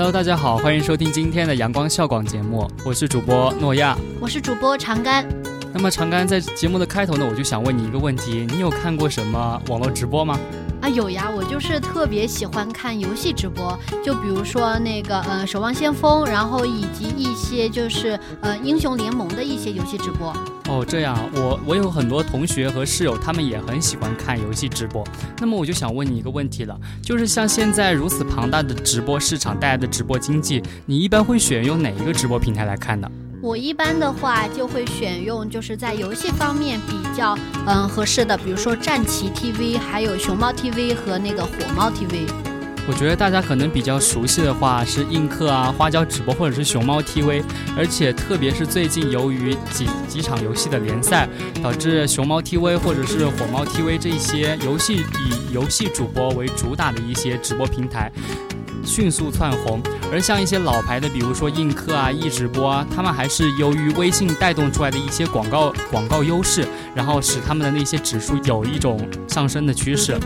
Hello，大家好，欢迎收听今天的阳光校广节目，我是主播诺亚，我是主播长干。那么长干在节目的开头呢，我就想问你一个问题，你有看过什么网络直播吗？啊，有呀，我就是特别喜欢看游戏直播，就比如说那个呃《守望先锋》，然后以及一些就是呃英雄联盟的一些游戏直播。哦，这样，我我有很多同学和室友，他们也很喜欢看游戏直播。那么我就想问你一个问题了，就是像现在如此庞大的直播市场带来的直播经济，你一般会选用哪一个直播平台来看呢？我一般的话就会选用就是在游戏方面比较嗯合适的，比如说战旗 TV，还有熊猫 TV 和那个火猫 TV。我觉得大家可能比较熟悉的话是映客啊、花椒直播或者是熊猫 TV，而且特别是最近由于几几场游戏的联赛，导致熊猫 TV 或者是火猫 TV 这些游戏以游戏主播为主打的一些直播平台。迅速窜红，而像一些老牌的，比如说映客啊、易直播啊，他们还是由于微信带动出来的一些广告广告优势，然后使他们的那些指数有一种上升的趋势。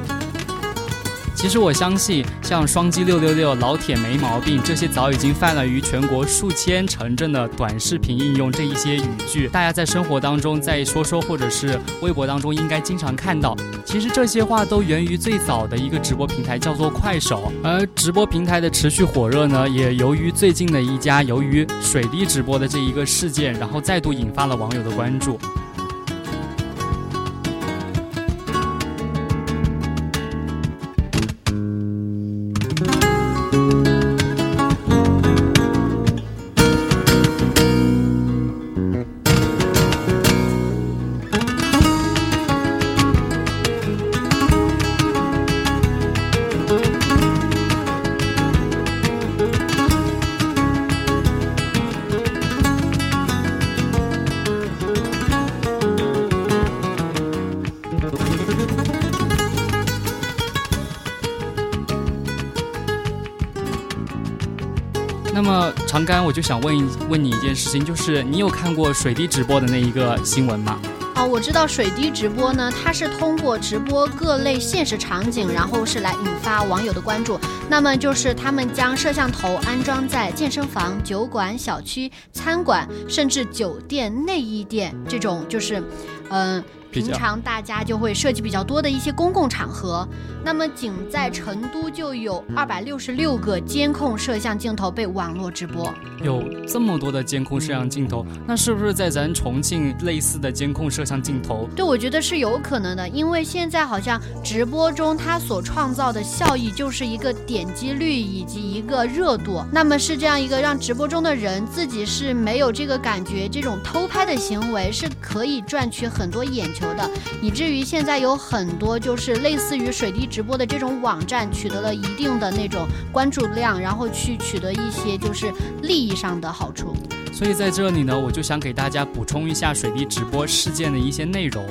其实我相信，像双击六六六、老铁没毛病这些早已经泛滥于全国数千城镇的短视频应用这一些语句，大家在生活当中在说说或者是微博当中应该经常看到。其实这些话都源于最早的一个直播平台，叫做快手。而直播平台的持续火热呢，也由于最近的一家由于水滴直播的这一个事件，然后再度引发了网友的关注。刚刚，我就想问一问你一件事情，就是你有看过水滴直播的那一个新闻吗？哦，我知道水滴直播呢，它是通过直播各类现实场景，然后是来引发网友的关注。那么就是他们将摄像头安装在健身房、酒馆、小区、餐馆，甚至酒店、内衣店这种，就是，嗯。平常大家就会涉及比较多的一些公共场合，那么仅在成都就有二百六十六个监控摄像镜头被网络直播。有这么多的监控摄像镜头，那是不是在咱重庆类似的监控摄像镜头？对，我觉得是有可能的，因为现在好像直播中它所创造的效益就是一个点击率以及一个热度，那么是这样一个让直播中的人自己是没有这个感觉，这种偷拍的行为是可以赚取很多眼球。的，以至于现在有很多就是类似于水滴直播的这种网站，取得了一定的那种关注量，然后去取得一些就是利益上的好处。所以在这里呢，我就想给大家补充一下水滴直播事件的一些内容。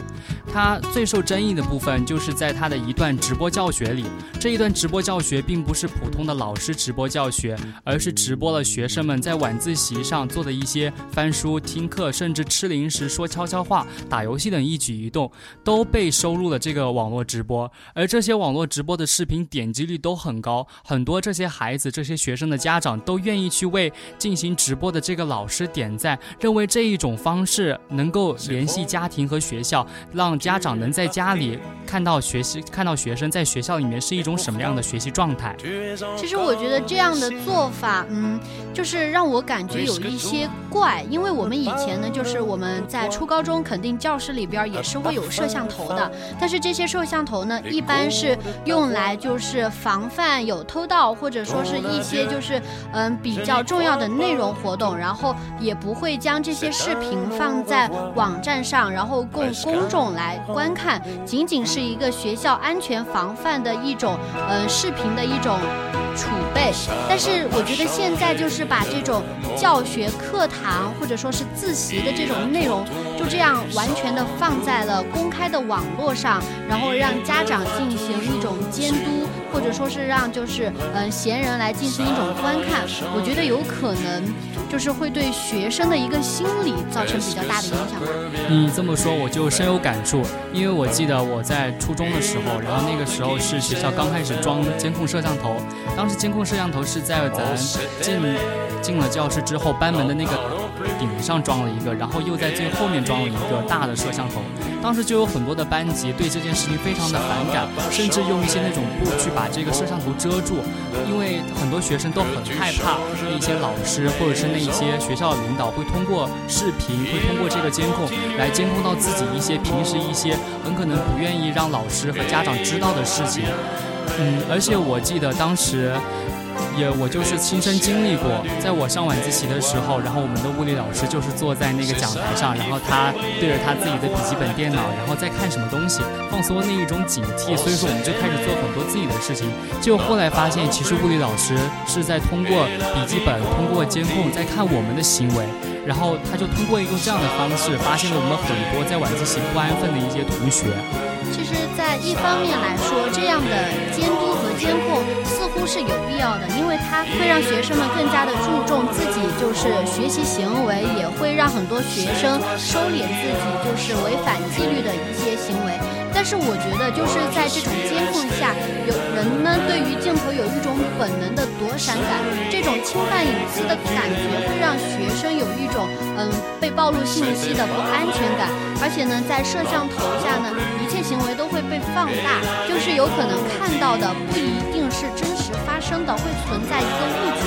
它最受争议的部分就是在它的一段直播教学里，这一段直播教学并不是普通的老师直播教学，而是直播了学生们在晚自习上做的一些翻书、听课，甚至吃零食、说悄悄话、打游戏等一举一动，都被收录了这个网络直播。而这些网络直播的视频点击率都很高，很多这些孩子、这些学生的家长都愿意去为进行直播的这个老师。师点赞，认为这一种方式能够联系家庭和学校，让家长能在家里看到学习，看到学生在学校里面是一种什么样的学习状态。其实我觉得这样的做法，嗯，就是让我感觉有一些怪，因为我们以前呢，就是我们在初高中肯定教室里边也是会有摄像头的，但是这些摄像头呢，一般是用来就是防范有偷盗，或者说是一些就是嗯比较重要的内容活动，然后也不会将这些视频放在网站上，然后供公众来观看，仅仅是一个学校安全防范的一种嗯视频的一种。储备，但是我觉得现在就是把这种教学课堂或者说是自习的这种内容，就这样完全的放在了公开的网络上，然后让家长进行一种监督，或者说是让就是嗯闲人来进行一种观看，我觉得有可能就是会对学生的一个心理造成比较大的影响吧。你这么说我就深有感触，因为我记得我在初中的时候，然后那个时候是学校刚开始装监控摄像头。当时监控摄像头是在咱进进了教室之后，班门的那个顶上装了一个，然后又在最后面装了一个大的摄像头。当时就有很多的班级对这件事情非常的反感，甚至用一些那种布去把这个摄像头遮住，因为很多学生都很害怕那一些老师或者是那一些学校领导会通过视频，会通过这个监控来监控到自己一些平时一些很可能不愿意让老师和家长知道的事情。嗯，而且我记得当时，也我就是亲身经历过，在我上晚自习的时候，然后我们的物理老师就是坐在那个讲台上，然后他对着他自己的笔记本电脑，然后在看什么东西，放松那一种警惕，所以说我们就开始做很多自己的事情。就后来发现，其实物理老师是在通过笔记本、通过监控在看我们的行为，然后他就通过一个这样的方式，发现了我们很多在晚自习不安分的一些同学。其实，一方面来说，这样的监督和监控似乎是有必要的，因为它会让学生们更加的注重自己就是学习行为，也会让很多学生收敛自己就是违反纪律的一些行为。但是，我觉得就是在这种监控下，有人呢对于镜头有一种本能的躲闪感，这种侵犯隐私的感觉会让学生有一种嗯被暴露信息的不安全感，而且呢，在摄像头下呢。一切行为都会被放大，就是有可能看到的不一定是真实发生的，会存在一个误解，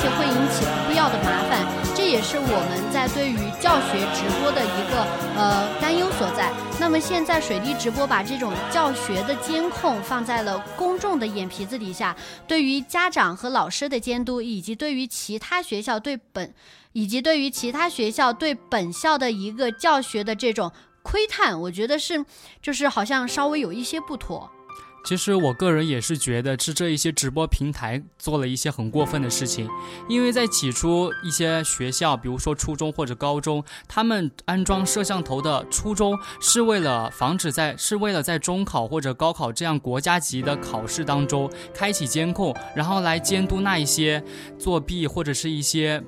且会引起不必要的麻烦。这也是我们在对于教学直播的一个呃担忧所在。那么现在水滴直播把这种教学的监控放在了公众的眼皮子底下，对于家长和老师的监督，以及对于其他学校对本，以及对于其他学校对本校的一个教学的这种。窥探，我觉得是，就是好像稍微有一些不妥。其实我个人也是觉得是这一些直播平台做了一些很过分的事情，因为在起初一些学校，比如说初中或者高中，他们安装摄像头的初衷是为了防止在，是为了在中考或者高考这样国家级的考试当中开启监控，然后来监督那一些作弊或者是一些。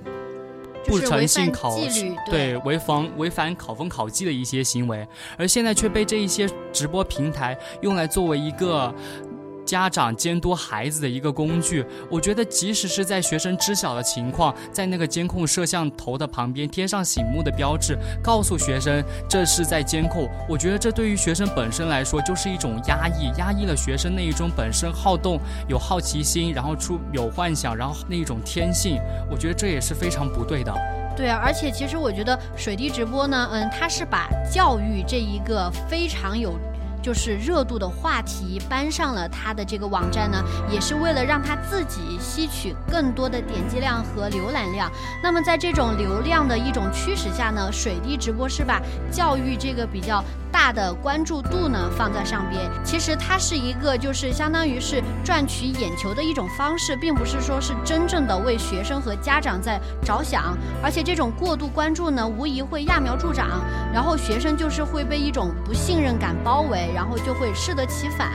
不诚信考试，对违反违反考风考纪的一些行为，而现在却被这一些直播平台用来作为一个。家长监督孩子的一个工具，我觉得即使是在学生知晓的情况，在那个监控摄像头的旁边贴上醒目的标志，告诉学生这是在监控，我觉得这对于学生本身来说就是一种压抑，压抑了学生那一种本身好动、有好奇心，然后出有幻想，然后那一种天性，我觉得这也是非常不对的。对啊，而且其实我觉得水滴直播呢，嗯，它是把教育这一个非常有。就是热度的话题搬上了他的这个网站呢，也是为了让他自己吸取更多的点击量和浏览量。那么在这种流量的一种驱使下呢，水滴直播是把教育这个比较。大的关注度呢放在上边，其实它是一个就是相当于是赚取眼球的一种方式，并不是说是真正的为学生和家长在着想。而且这种过度关注呢，无疑会揠苗助长，然后学生就是会被一种不信任感包围，然后就会适得其反，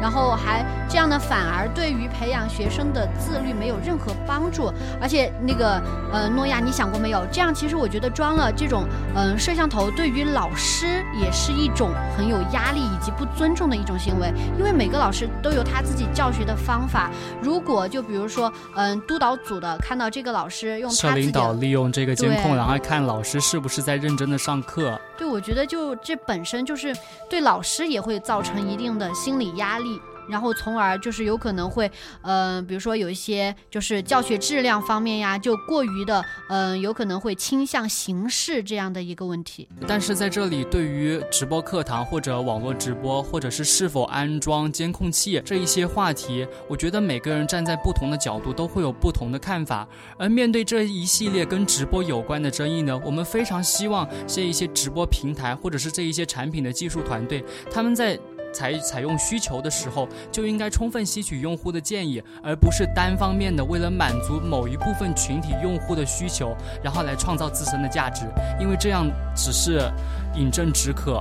然后还这样呢，反而对于培养学生的自律没有任何帮助。而且那个呃，诺亚，你想过没有？这样其实我觉得装了这种嗯摄像头，对于老师也是一。种很有压力以及不尊重的一种行为，因为每个老师都有他自己教学的方法。如果就比如说，嗯，督导组的看到这个老师用社领导利用这个监控，然后看老师是不是在认真的上课。对，我觉得就这本身就是对老师也会造成一定的心理压力。然后，从而就是有可能会，嗯，比如说有一些就是教学质量方面呀，就过于的，嗯，有可能会倾向形式这样的一个问题。但是在这里，对于直播课堂或者网络直播，或者是是否安装监控器这一些话题，我觉得每个人站在不同的角度都会有不同的看法。而面对这一系列跟直播有关的争议呢，我们非常希望这一些直播平台或者是这一些产品的技术团队，他们在。采采用需求的时候，就应该充分吸取用户的建议，而不是单方面的为了满足某一部分群体用户的需求，然后来创造自身的价值，因为这样只是饮鸩止渴，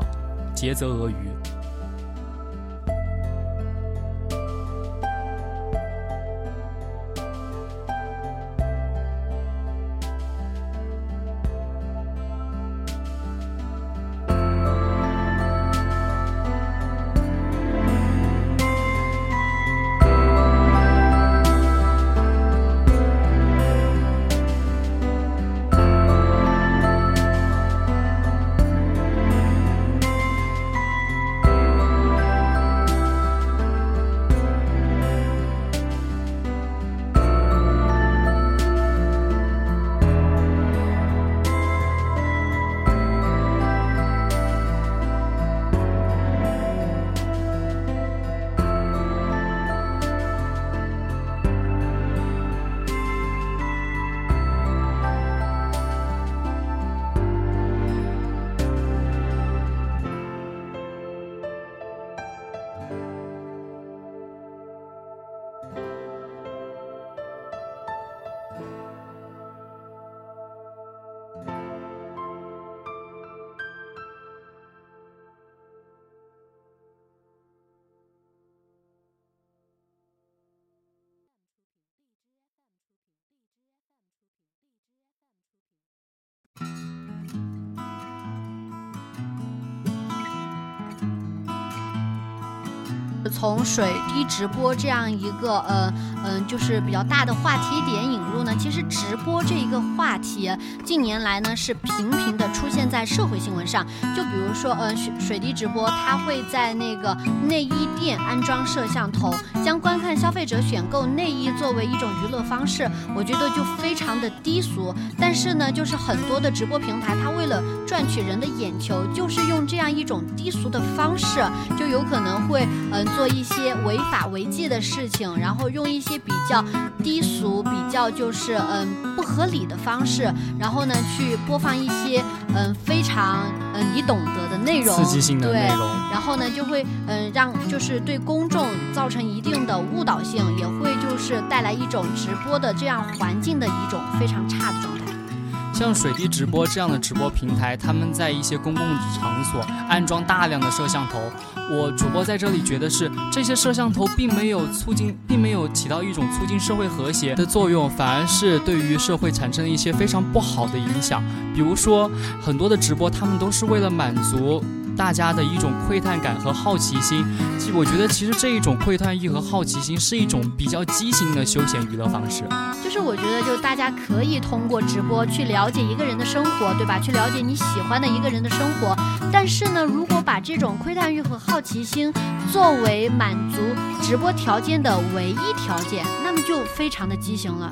竭泽而渔。从水滴直播这样一个呃嗯，就是比较大的话题点引入呢，其实直播这一个话题近年来呢是频频的出现在社会新闻上。就比如说呃水水滴直播，它会在那个内衣店安装摄像头，将观看消费者选购内衣作为一种娱乐方式，我觉得就非常的低俗。但是呢，就是很多的直播平台，它为了赚取人的眼球，就是用这样一种低俗的方式，就有可能会嗯做。一些违法违纪的事情，然后用一些比较低俗、比较就是嗯不合理的方式，然后呢去播放一些嗯非常嗯你懂得的内容，刺激性的内容，然后呢就会嗯让就是对公众造成一定的误导性，也会就是带来一种直播的这样环境的一种非常差的状态。像水滴直播这样的直播平台，他们在一些公共场所安装大量的摄像头。我主播在这里觉得是这些摄像头并没有促进，并没有起到一种促进社会和谐的作用，反而是对于社会产生了一些非常不好的影响。比如说，很多的直播他们都是为了满足。大家的一种窥探感和好奇心，其实我觉得其实这一种窥探欲和好奇心是一种比较畸形的休闲娱乐方式。就是我觉得，就大家可以通过直播去了解一个人的生活，对吧？去了解你喜欢的一个人的生活。但是呢，如果把这种窥探欲和好奇心作为满足直播条件的唯一条件，那么就非常的畸形了。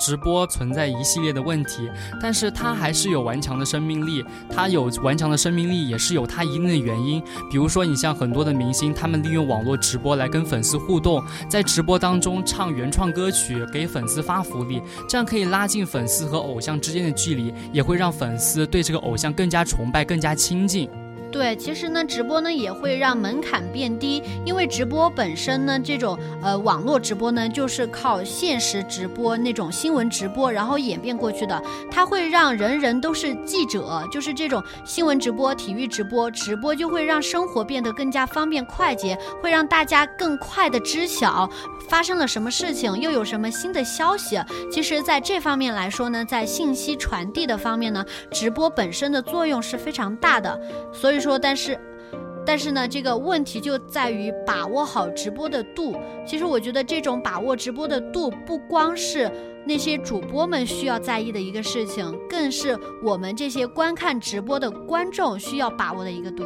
直播存在一系列的问题，但是它还是有顽强的生命力。它有顽强的生命力，也是有它一定的原因。比如说，你像很多的明星，他们利用网络直播来跟粉丝互动，在直播当中唱原创歌曲，给粉丝发福利，这样可以拉近粉丝和偶像之间的距离，也会让粉丝对这个偶像更加崇拜、更加亲近。对，其实呢，直播呢也会让门槛变低，因为直播本身呢，这种呃网络直播呢，就是靠现实直播那种新闻直播，然后演变过去的，它会让人人都是记者，就是这种新闻直播、体育直播，直播就会让生活变得更加方便快捷，会让大家更快的知晓发生了什么事情，又有什么新的消息。其实，在这方面来说呢，在信息传递的方面呢，直播本身的作用是非常大的，所以。说，但是，但是呢，这个问题就在于把握好直播的度。其实我觉得这种把握直播的度，不光是那些主播们需要在意的一个事情，更是我们这些观看直播的观众需要把握的一个度。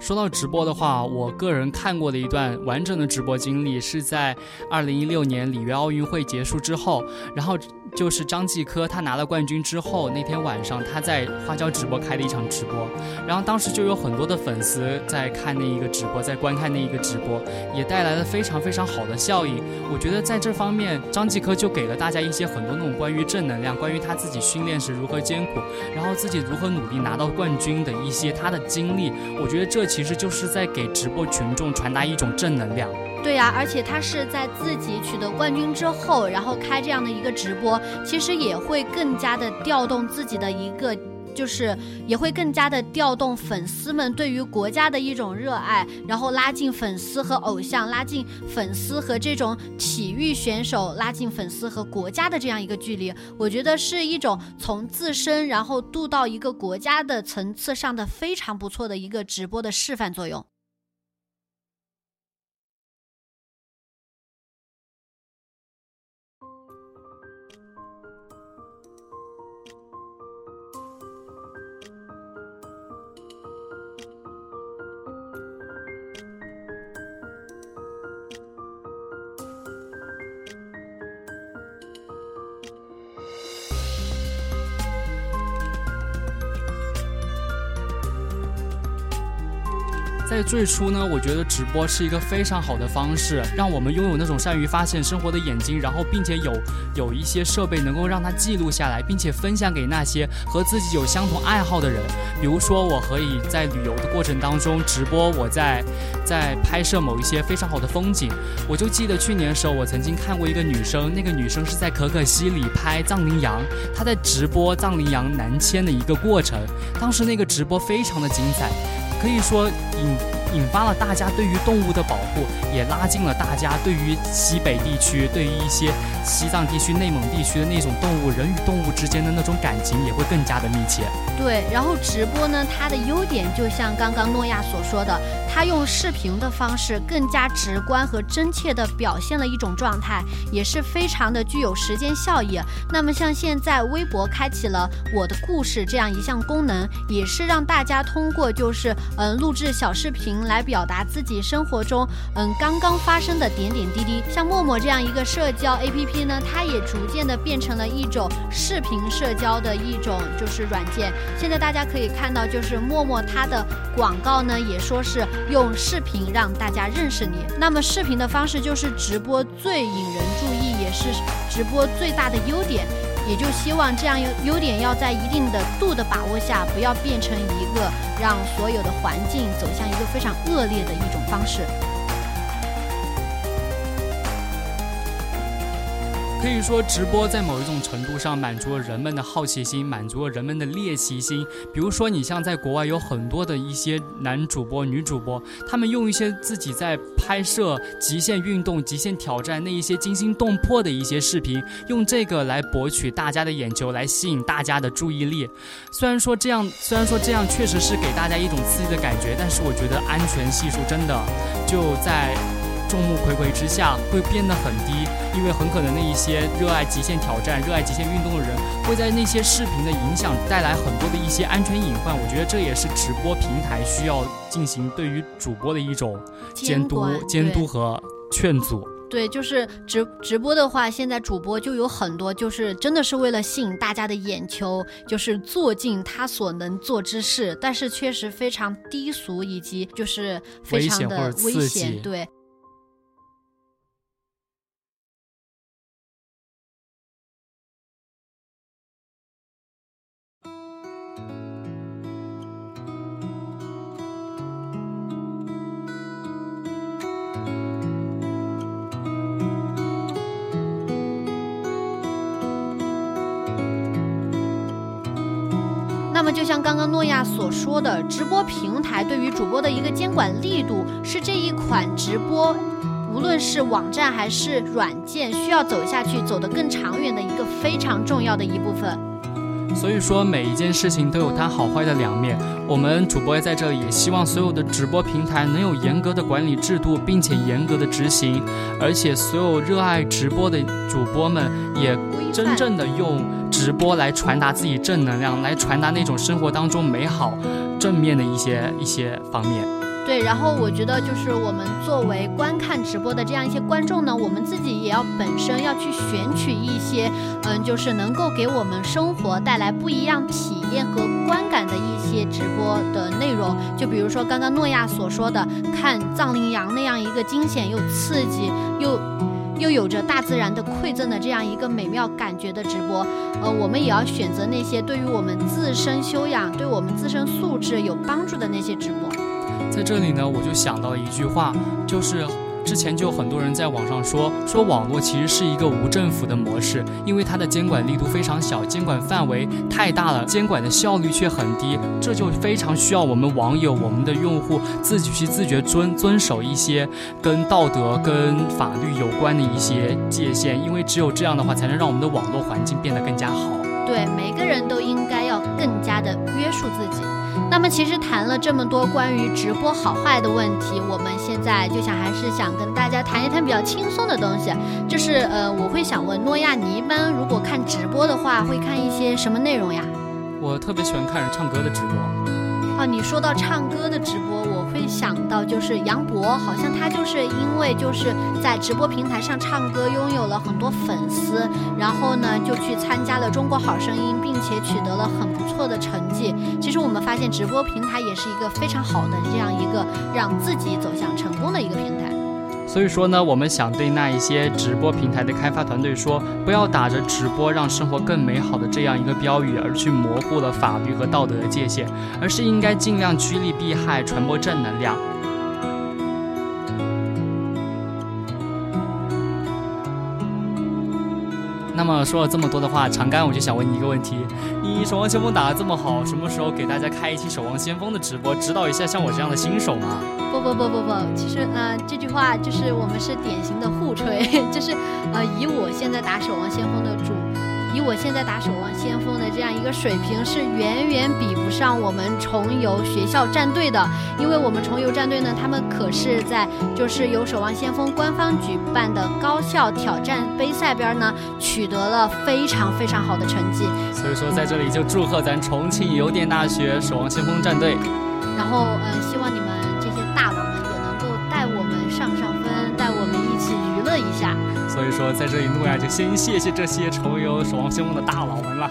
说到直播的话，我个人看过的一段完整的直播经历，是在二零一六年里约奥运会结束之后，然后。就是张继科，他拿了冠军之后，那天晚上他在花椒直播开了一场直播，然后当时就有很多的粉丝在看那一个直播，在观看那一个直播，也带来了非常非常好的效应。我觉得在这方面，张继科就给了大家一些很多那种关于正能量，关于他自己训练时如何艰苦，然后自己如何努力拿到冠军的一些他的经历。我觉得这其实就是在给直播群众传达一种正能量。对呀，而且他是在自己取得冠军之后，然后开这样的一个直播，其实也会更加的调动自己的一个，就是也会更加的调动粉丝们对于国家的一种热爱，然后拉近粉丝和偶像，拉近粉丝和这种体育选手，拉近粉丝和国家的这样一个距离。我觉得是一种从自身然后渡到一个国家的层次上的非常不错的一个直播的示范作用。最初呢，我觉得直播是一个非常好的方式，让我们拥有那种善于发现生活的眼睛，然后并且有有一些设备能够让它记录下来，并且分享给那些和自己有相同爱好的人。比如说，我可以在旅游的过程当中直播我在在拍摄某一些非常好的风景。我就记得去年的时候，我曾经看过一个女生，那个女生是在可可西里拍藏羚羊，她在直播藏羚羊南迁的一个过程。当时那个直播非常的精彩。可以说引引发了大家对于动物的保护，也拉近了大家对于西北地区、对于一些西藏地区、内蒙地区的那种动物人与动物之间的那种感情也会更加的密切。对，然后直播呢，它的优点就像刚刚诺亚所说的，它用视频的方式更加直观和真切的表现了一种状态，也是非常的具有时间效益。那么像现在微博开启了我的故事这样一项功能，也是让大家通过就是嗯录制小视频来表达自己生活中嗯刚刚发生的点点滴滴。像陌陌这样一个社交 APP 呢，它也逐渐的变成了一种视频社交的一种就是软件。现在大家可以看到，就是陌陌它的广告呢，也说是用视频让大家认识你。那么视频的方式就是直播最引人注意，也是直播最大的优点。也就希望这样优优点要在一定的度的把握下，不要变成一个让所有的环境走向一个非常恶劣的一种方式。可以说，直播在某一种程度上满足了人们的好奇心，满足了人们的猎奇心。比如说，你像在国外有很多的一些男主播、女主播，他们用一些自己在拍摄极限运动、极限挑战那一些惊心动魄的一些视频，用这个来博取大家的眼球，来吸引大家的注意力。虽然说这样，虽然说这样确实是给大家一种刺激的感觉，但是我觉得安全系数真的就在。众目睽睽之下会变得很低，因为很可能那一些热爱极限挑战、热爱极限运动的人，会在那些视频的影响带来很多的一些安全隐患。我觉得这也是直播平台需要进行对于主播的一种 监督、监督和劝阻。对，就是直直播的话，现在主播就有很多，就是真的是为了吸引大家的眼球，就是做尽他所能做之事，但是确实非常低俗，以及就是非常的危险。对。那么，就像刚刚诺亚所说的，直播平台对于主播的一个监管力度，是这一款直播，无论是网站还是软件，需要走下去、走得更长远的一个非常重要的一部分。所以说，每一件事情都有它好坏的两面。我们主播在这里也希望所有的直播平台能有严格的管理制度，并且严格的执行，而且所有热爱直播的主播们也真正的用。直播来传达自己正能量，来传达那种生活当中美好、正面的一些一些方面。对，然后我觉得就是我们作为观看直播的这样一些观众呢，我们自己也要本身要去选取一些，嗯，就是能够给我们生活带来不一样体验和观感的一些直播的内容。就比如说刚刚诺亚所说的，看藏羚羊那样一个惊险又刺激又。又有着大自然的馈赠的这样一个美妙感觉的直播，呃，我们也要选择那些对于我们自身修养、对我们自身素质有帮助的那些直播。在这里呢，我就想到一句话，就是。之前就有很多人在网上说，说网络其实是一个无政府的模式，因为它的监管力度非常小，监管范围太大了，监管的效率却很低，这就非常需要我们网友、我们的用户自己去自觉遵遵守一些跟道德、跟法律有关的一些界限，因为只有这样的话，才能让我们的网络环境变得更加好。对，每个人都应该要更加的约束自己。那么，其实谈了这么多关于直播好坏的问题，我们现在就想还是想跟大家谈一谈比较轻松的东西，就是呃，我会想问诺亚，你一般如果看直播的话，会看一些什么内容呀？我特别喜欢看人唱歌的直播。啊，你说到唱歌的直播，我会想到就是杨博，好像他就是因为就是在直播平台上唱歌，拥有了很多粉丝，然后呢就去参加了《中国好声音》，并且取得了很不错的成绩。其实我们发现，直播平台也是一个非常好的这样一个让自己走向成功的一个平台。所以说呢，我们想对那一些直播平台的开发团队说，不要打着直播让生活更美好的这样一个标语而去模糊了法律和道德的界限，而是应该尽量趋利避害，传播正能量。那么说了这么多的话，长干，我就想问你一个问题：你守望先锋打得这么好，什么时候给大家开一期守望先锋的直播，指导一下像我这样的新手吗？不不不不不，其实呃这句话就是我们是典型的互吹，就是呃以我现在打守望先锋的主。以我现在打守望先锋的这样一个水平，是远远比不上我们重游学校战队的。因为我们重游战队呢，他们可是在就是由守望先锋官方举办的高校挑战杯赛边呢，取得了非常非常好的成绩。所以说，在这里就祝贺咱重庆邮电大学守望先锋战队。然后，嗯，希望你们所以说，在这里，诺亚就先谢谢这些重游守望先锋的大佬们了。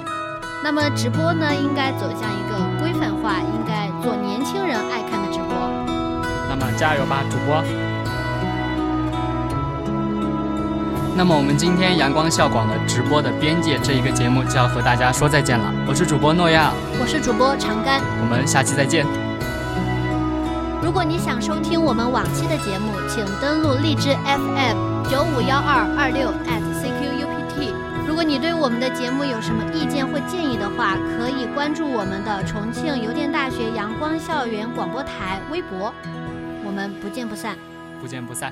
那么直播呢，应该走向一个规范化，应该做年轻人爱看的直播。那么加油吧，主播！那么我们今天阳光校广的直播的边界这一个节目就要和大家说再见了。我是主播诺亚，我是主播长干，我们下期再见。如果你想收听我们往期的节目，请登录荔枝 FM。九五幺二二六 at cqupt，如果你对我们的节目有什么意见或建议的话，可以关注我们的重庆邮电大学阳光校园广播台微博，我们不见不散。不见不散。